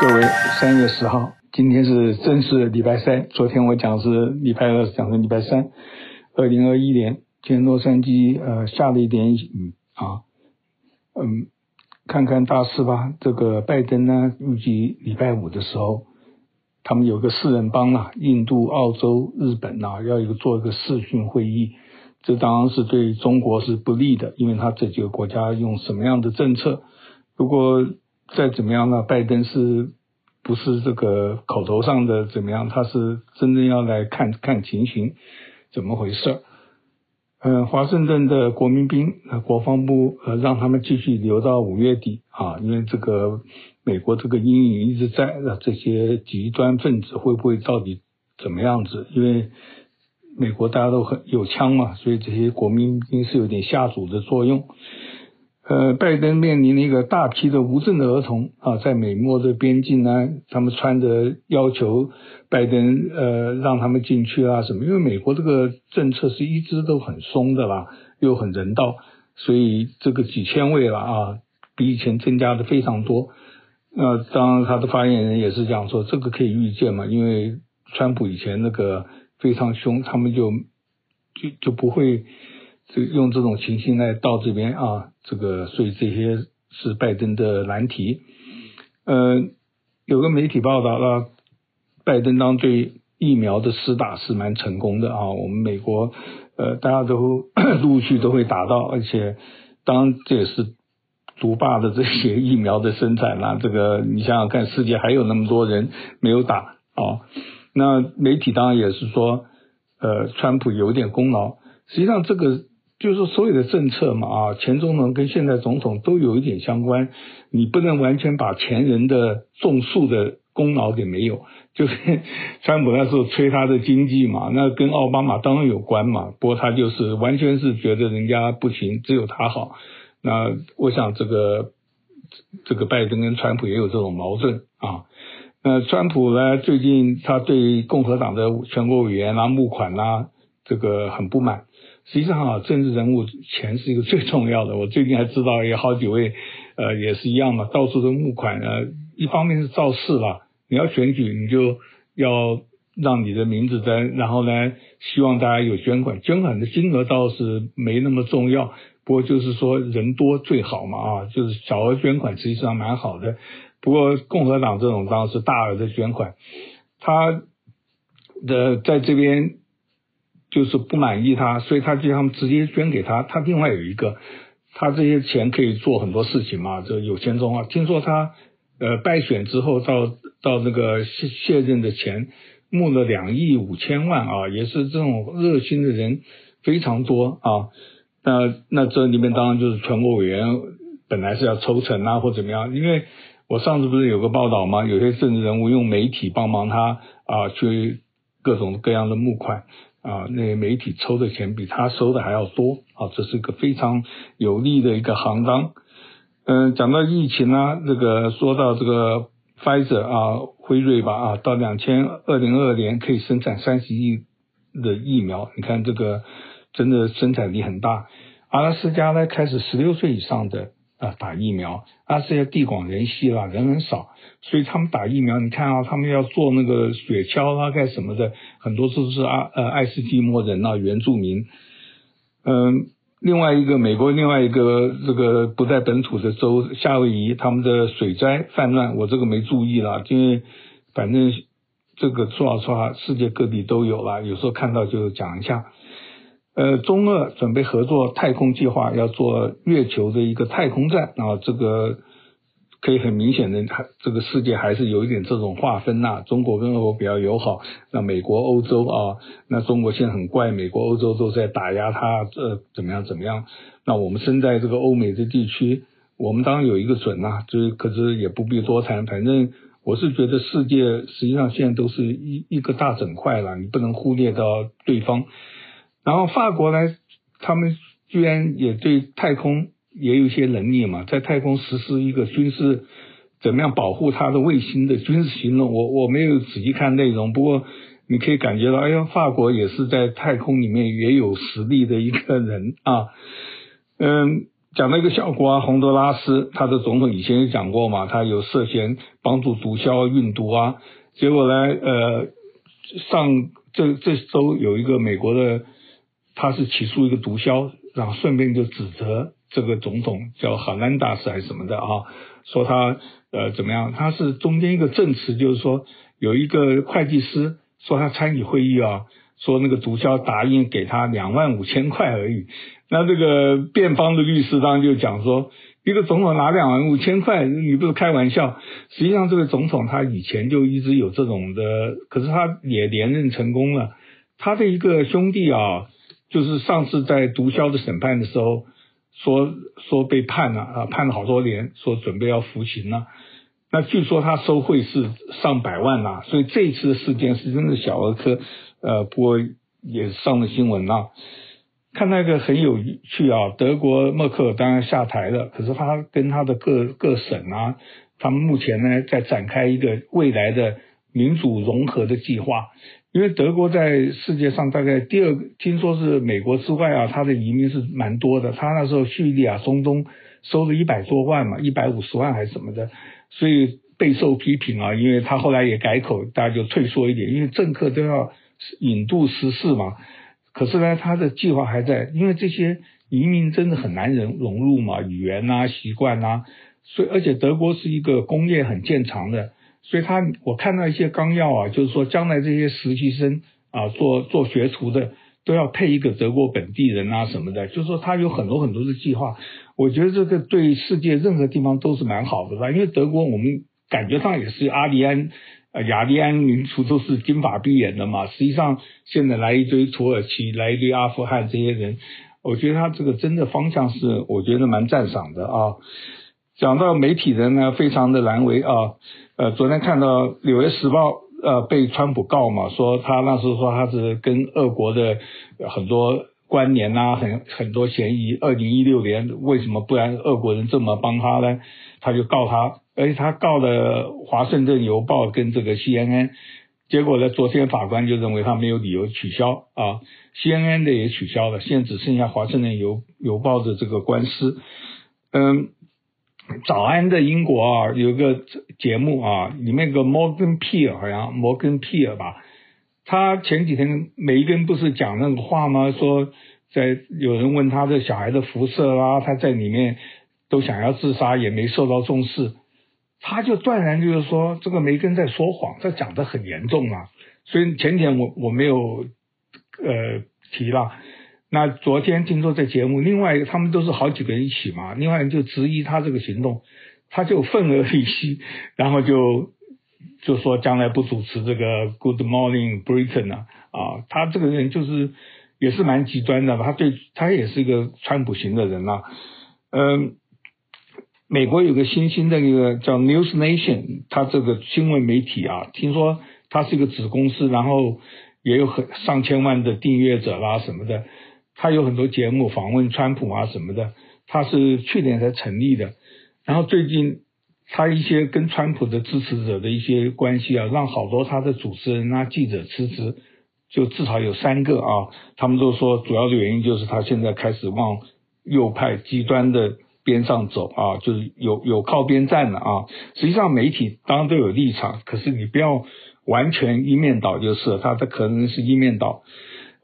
各位，三月十号，今天是正式礼拜三。昨天我讲是礼拜二，讲是礼拜三。二零二一年，今天洛杉矶呃下了一点雨啊，嗯，看看大事吧。这个拜登呢，预计礼拜五的时候，他们有个四人帮啊，印度、澳洲、日本呐、要一个做一个视讯会议。这当然是对中国是不利的，因为他这几个国家用什么样的政策？如果再怎么样呢？拜登是不是这个口头上的怎么样？他是真正要来看看情形，怎么回事？嗯，华盛顿的国民兵，呃，国防部呃让他们继续留到五月底啊，因为这个美国这个阴影一直在，那这些极端分子会不会到底怎么样子？因为美国大家都很有枪嘛，所以这些国民兵是有点下阻的作用。呃，拜登面临了一个大批的无证的儿童啊，在美墨的边境呢，他们穿着要求拜登呃让他们进去啊什么，因为美国这个政策是一直都很松的啦，又很人道，所以这个几千位了啊，比以前增加的非常多。那、当然他的发言人也是讲说，这个可以预见嘛，因为川普以前那个非常凶，他们就就就不会。就用这种情形来到这边啊，这个所以这些是拜登的难题。呃，有个媒体报道了，拜登当对疫苗的施打是蛮成功的啊。我们美国呃大家都 陆续都会打到，而且当这也是独霸的这些疫苗的生产啦。这个你想想看，世界还有那么多人没有打啊。那媒体当然也是说，呃，川普有点功劳。实际上这个。就是说，所有的政策嘛，啊，前总统跟现在总统都有一点相关，你不能完全把前人的种树的功劳给没有。就是 川普那时候吹他的经济嘛，那跟奥巴马当然有关嘛，不过他就是完全是觉得人家不行，只有他好。那我想这个这个拜登跟川普也有这种矛盾啊。那川普呢，最近他对共和党的全国委员啊募款啊，这个很不满。实际上啊，政治人物钱是一个最重要的。我最近还知道有好几位，呃，也是一样嘛，到处都募款。呃，一方面是造势啦，你要选举，你就要让你的名字在，然后呢，希望大家有捐款。捐款的金额倒是没那么重要，不过就是说人多最好嘛啊，就是小额捐款实际上蛮好的。不过共和党这种当然是大额的捐款，他的在这边。就是不满意他，所以他就他们直接捐给他。他另外有一个，他这些钱可以做很多事情嘛。这有钱中啊，听说他呃败选之后到到那个卸卸任的钱募了两亿五千万啊，也是这种热心的人非常多啊。那那这里面当然就是全国委员本来是要抽成啊或怎么样，因为我上次不是有个报道吗？有些政治人物用媒体帮忙他啊去各种各样的募款。啊，那媒体抽的钱比他收的还要多啊，这是一个非常有利的一个行当。嗯，讲到疫情呢，这个说到这个 Pfizer 啊，辉瑞吧啊，到两千二零二二年可以生产三十亿的疫苗，你看这个真的生产力很大。阿拉斯加呢，开始十六岁以上的。啊，打疫苗，阿拉斯加地广人稀啦，人很少，所以他们打疫苗，你看啊，他们要做那个雪橇啊，干什么的，很多都是阿呃爱斯基摩人啊，原住民。嗯，另外一个美国另外一个这个不在本土的州夏威夷，他们的水灾泛滥，我这个没注意啦，因为反正这个说好说好，世界各地都有啦，有时候看到就讲一下。呃，中俄准备合作太空计划，要做月球的一个太空站啊，这个可以很明显的，这个世界还是有一点这种划分呐。中国跟俄国比较友好，那美国、欧洲啊，那中国现在很怪，美国、欧洲都在打压它，这怎么样怎么样？那我们身在这个欧美的地区，我们当然有一个准呐，就是可是也不必多谈，反正我是觉得世界实际上现在都是一一个大整块了，你不能忽略到对方。然后法国呢，他们居然也对太空也有一些能力嘛，在太空实施一个军事，怎么样保护它的卫星的军事行动？我我没有仔细看内容，不过你可以感觉到，哎呀，法国也是在太空里面也有实力的一个人 啊。嗯，讲到一个小国啊，洪都拉斯，他的总统以前也讲过嘛，他有涉嫌帮助毒枭运毒啊。结果呢，呃，上这这周有一个美国的，他是起诉一个毒枭，然后顺便就指责这个总统叫哈兰达斯还是什么的啊，说他呃怎么样？他是中间一个证词，就是说有一个会计师说他参与会议啊，说那个毒枭答应给他两万五千块而已。那这个辩方的律师当然就讲说，一个总统拿两万五千块，你不是开玩笑？实际上，这个总统他以前就一直有这种的，可是他也连任成功了。他的一个兄弟啊，就是上次在毒枭的审判的时候，说说被判了啊，判了好多年，说准备要服刑了。那据说他收贿是上百万呐，所以这一次的事件是真的小儿科，呃，不过也上了新闻了。看那个很有趣啊，德国默克尔当然下台了，可是他跟他的各各省啊，他们目前呢在展开一个未来的民主融合的计划，因为德国在世界上大概第二，听说是美国之外啊，他的移民是蛮多的，他那时候叙利亚、中东收了一百多万嘛，一百五十万还是什么的，所以备受批评啊，因为他后来也改口，大家就退缩一点，因为政客都要引渡时事嘛。可是呢，他的计划还在，因为这些移民真的很难融融入嘛，语言啊、习惯啊，所以而且德国是一个工业很见长的，所以他我看到一些纲要啊，就是说将来这些实习生啊，做做学徒的都要配一个德国本地人啊什么的，就是说他有很多很多的计划，我觉得这个对世界任何地方都是蛮好的吧，因为德国我们感觉上也是阿利安。呃，雅利安民族都是金发碧眼的嘛。实际上，现在来一堆土耳其，来一堆阿富汗这些人，我觉得他这个真的方向是，我觉得蛮赞赏的啊。讲到媒体人呢，非常的难为啊。呃，昨天看到《纽约时报》呃被川普告嘛，说他那时候说他是跟俄国的很多关联啊，很很多嫌疑。二零一六年为什么不然俄国人这么帮他呢？他就告他。而且他告了《华盛顿邮报》跟这个 CNN，结果呢，昨天法官就认为他没有理由取消啊，CNN 的也取消了，现在只剩下《华盛顿邮邮报》的这个官司。嗯，早安的英国啊，有个节目啊，里面个 Morgan Peer 好像 Morgan Peer 吧，他前几天梅根不是讲那个话吗？说在有人问他的小孩的辐射啦，他在里面都想要自杀，也没受到重视。他就断然就是说，这个梅根在说谎，这讲得很严重啊。所以前天我我没有呃提了。那昨天听说这节目，另外一个他们都是好几个人一起嘛，另外人就质疑他这个行动，他就愤而离席，然后就就说将来不主持这个 Good Morning Britain 啊啊，他这个人就是也是蛮极端的，他对他也是一个川普型的人啊，嗯。美国有个新兴的一个叫 News Nation，他这个新闻媒体啊，听说它是一个子公司，然后也有很上千万的订阅者啦什么的，他有很多节目访问川普啊什么的，他是去年才成立的，然后最近他一些跟川普的支持者的一些关系啊，让好多他的主持人啊记者辞职，就至少有三个啊，他们都说主要的原因就是他现在开始往右派极端的。边上走啊，就是有有靠边站的啊。实际上媒体当然都有立场，可是你不要完全一面倒就是，他的可能是一面倒。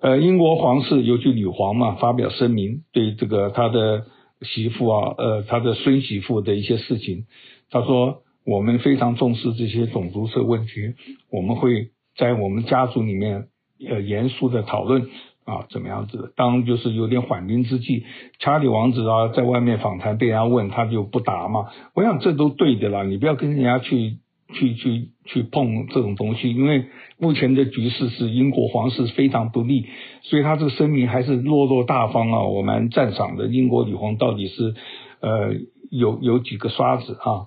呃，英国皇室尤其女皇嘛，发表声明对这个他的媳妇啊，呃，他的孙媳妇的一些事情，他说我们非常重视这些种族的问题，我们会在我们家族里面呃严肃的讨论。啊，怎么样子？当就是有点缓兵之计，查理王子啊，在外面访谈被人家问，他就不答嘛。我想这都对的啦，你不要跟人家去去去去碰这种东西，因为目前的局势是英国皇室非常不利，所以他这个声明还是落落大方啊，我蛮赞赏的。英国女皇到底是呃有有几个刷子啊？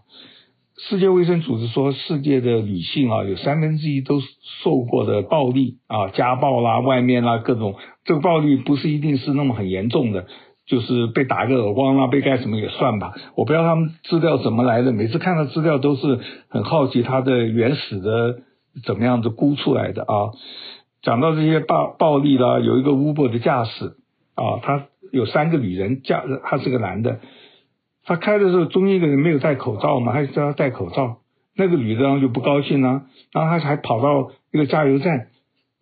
世界卫生组织说，世界的女性啊，有三分之一都受过的暴力啊，家暴啦，外面啦，各种这个暴力不是一定是那么很严重的，就是被打个耳光啦，被干什么也算吧。我不知道他们资料怎么来的，每次看到资料都是很好奇他的原始的怎么样子估出来的啊。讲到这些暴暴力啦，有一个 Uber 的驾驶啊，他有三个女人驾，他是个男的，他开的时候中间一个人没有戴口罩嘛，他就叫他戴口罩，那个女的就不高兴了，然后他还跑到一个加油站，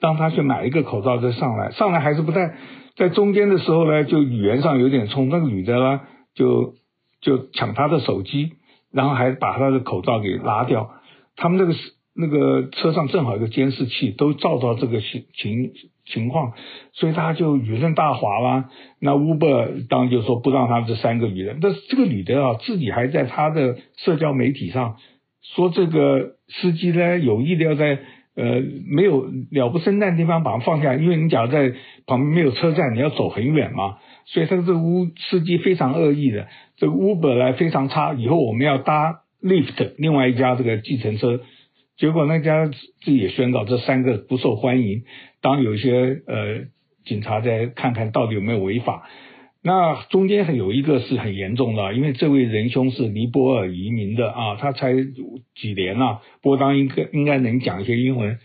让他去买一个口罩再上来，上来还是不戴，在中间的时候呢，就语言上有点冲，那个女的呢就就抢他的手机，然后还把他的口罩给拉掉，他们那个。那个车上正好有个监视器，都照到这个情情情况，所以他就舆论大哗啦。那 Uber 当然就说不让他这三个女人，但是这个女的啊，自己还在他的社交媒体上说这个司机呢有意的要在呃没有了不生蛋的地方把它放下，因为你假如在旁边没有车站，你要走很远嘛，所以他这个乌司机非常恶意的，这个 Uber 来非常差，以后我们要搭 Lyft 另外一家这个计程车。结果那家自己也宣告这三个不受欢迎。当有一些呃警察在看看到底有没有违法，那中间还有一个是很严重的，因为这位仁兄是尼泊尔移民的啊，他才几年了，啊，不过当应该应该能讲一些英文，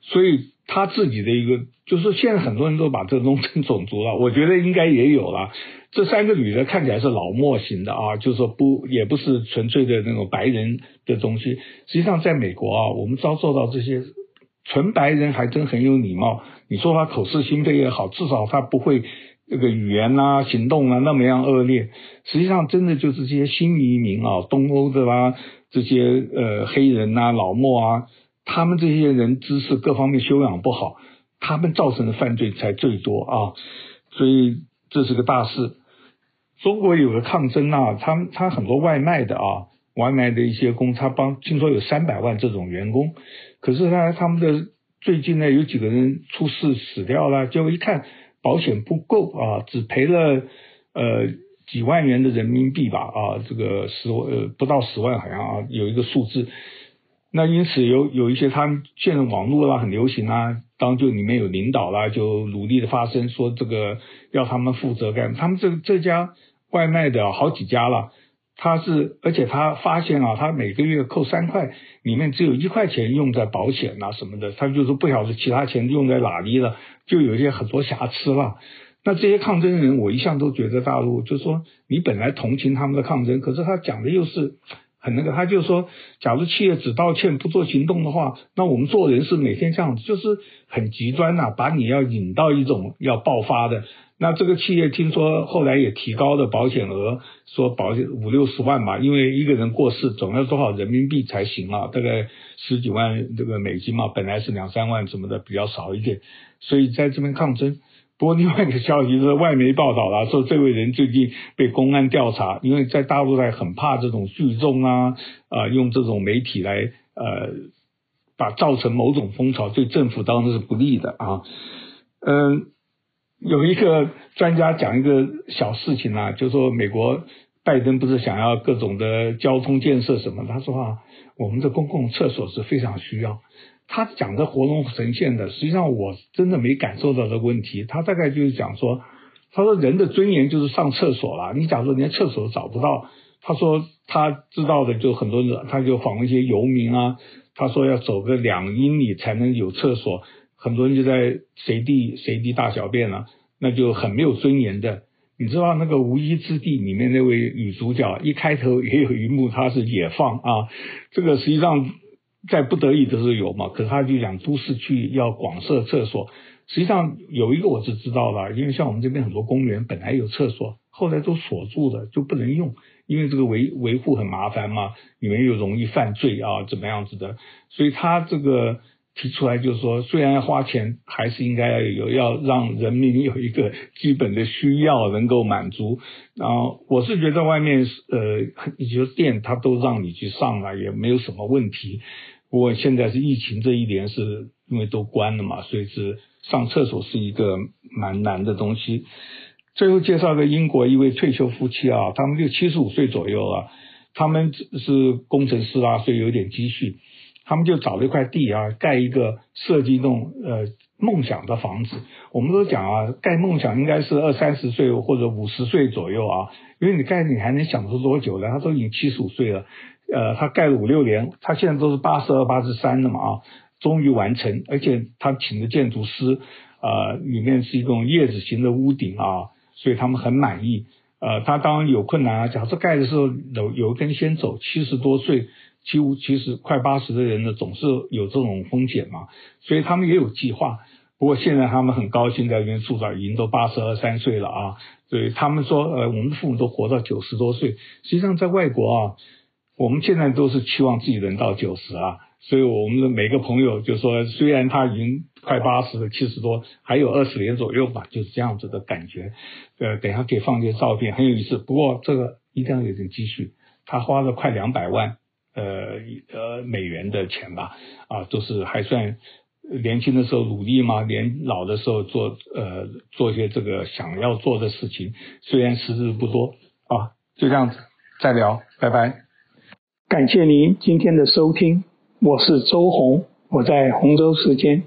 所以他自己的一个就是现在很多人都把这弄成种族了，我觉得应该也有了。这三个女的看起来是老墨型的啊，就是说不也不是纯粹的那种白人的东西。实际上，在美国啊，我们遭受到这些纯白人还真很有礼貌。你说他口是心非也好，至少他不会这个语言啊、行动啊那么样恶劣。实际上，真的就是这些新移民啊、东欧的啦、这些呃黑人呐、啊、老墨啊，他们这些人知识各方面修养不好，他们造成的犯罪才最多啊。所以。这是个大事。中国有个抗争啊，他们他很多外卖的啊，外卖的一些工，他帮听说有三百万这种员工，可是呢他们的最近呢有几个人出事死掉了，结果一看保险不够啊，只赔了呃几万元的人民币吧啊，这个十呃不到十万好像啊有一个数字。那因此有有一些他们现在网络啦很流行啊，当就里面有领导啦，就努力的发声说这个要他们负责干。他们这这家外卖的好几家了，他是而且他发现啊，他每个月扣三块，里面只有一块钱用在保险啊什么的，他就是不晓得其他钱用在哪里了，就有一些很多瑕疵了。那这些抗争人，我一向都觉得大陆就是说你本来同情他们的抗争，可是他讲的又是。很那个，他就说，假如企业只道歉不做行动的话，那我们做人是每天这样子，就是很极端呐、把你要引到一种要爆发的。那这个企业听说后来也提高了保险额，说保险五六十万吧，因为一个人过世总要多少人民币才行啊？大概十几万这个美金嘛，本来是两三万什么的比较少一点，所以在这边抗争。不过另外一个消息是，外媒报道了说，这位人最近被公安调查，因为在大陆还很怕这种聚众啊，啊、用这种媒体来呃，把造成某种风潮，对政府当然是不利的啊。嗯，有一个专家讲一个小事情啊，就是说美国拜登不是想要各种的交通建设什么，他说啊，我们的公共厕所是非常需要。他讲的活龙呈现的，实际上我真的没感受到这个问题。他大概就是讲说，他说人的尊严就是上厕所了。你假如连厕所都找不到，他说他知道的就很多人，他就访问一些游民啊，他说要走个两英里才能有厕所，很多人就在随地随地大小便了，那就很没有尊严的。你知道那个《无依之地》里面那位女主角一开头也有一幕，她是野放啊，这个实际上。在不得已的时候有嘛，可他就讲都市区要广设厕所。实际上有一个我是知道了，因为像我们这边很多公园本来有厕所，后来都锁住了，就不能用，因为这个维维护很麻烦嘛，里面又容易犯罪啊，怎么样子的。所以他这个提出来就是说，虽然要花钱，还是应该要有，要让人民有一个基本的需要能够满足。然后我是觉得外面呃，一些店他都让你去上了，也没有什么问题。不过现在是疫情这一年，是因为都关了嘛，所以是上厕所是一个蛮难的东西。最后介绍个英国一位退休夫妻啊，他们就七十五岁左右啊，他们是工程师啊，所以有点积蓄，他们就找了一块地啊，盖一个设计一栋呃梦想的房子。我们都讲啊，盖梦想应该是二三十岁或者五十岁左右啊，因为你盖你还能享受多久呢？他都已经七十五岁了。呃，他盖了五六年，他现在都是八十二、八十三了嘛啊，终于完成，而且他请的建筑师，呃，里面是一种叶子型的屋顶啊，所以他们很满意。呃，他当然有困难啊，假设盖的时候有有一根先走，七十多岁，几乎其实快八十的人呢，总是有这种风险嘛，所以他们也有计划。不过现在他们很高兴在这边住着，已经都八十二三岁了啊。所以他们说，呃，我们父母都活到九十多岁。实际上在外国啊，我们现在都是期望自己能到九十啊。所以我们的每个朋友就说，虽然他已经快八十了，七十多，还有二十年左右吧，就是这样子的感觉。呃，等下可以放些照片，很有意思。不过这个一定要有点积蓄，他花了快两百万，呃呃美元的钱吧，啊，都是还算。年轻的时候努力嘛，年老的时候做呃做些这个想要做的事情，虽然时日不多啊，就这样子，再聊，拜拜。感谢您今天的收听，我是周红，我在洪州时间。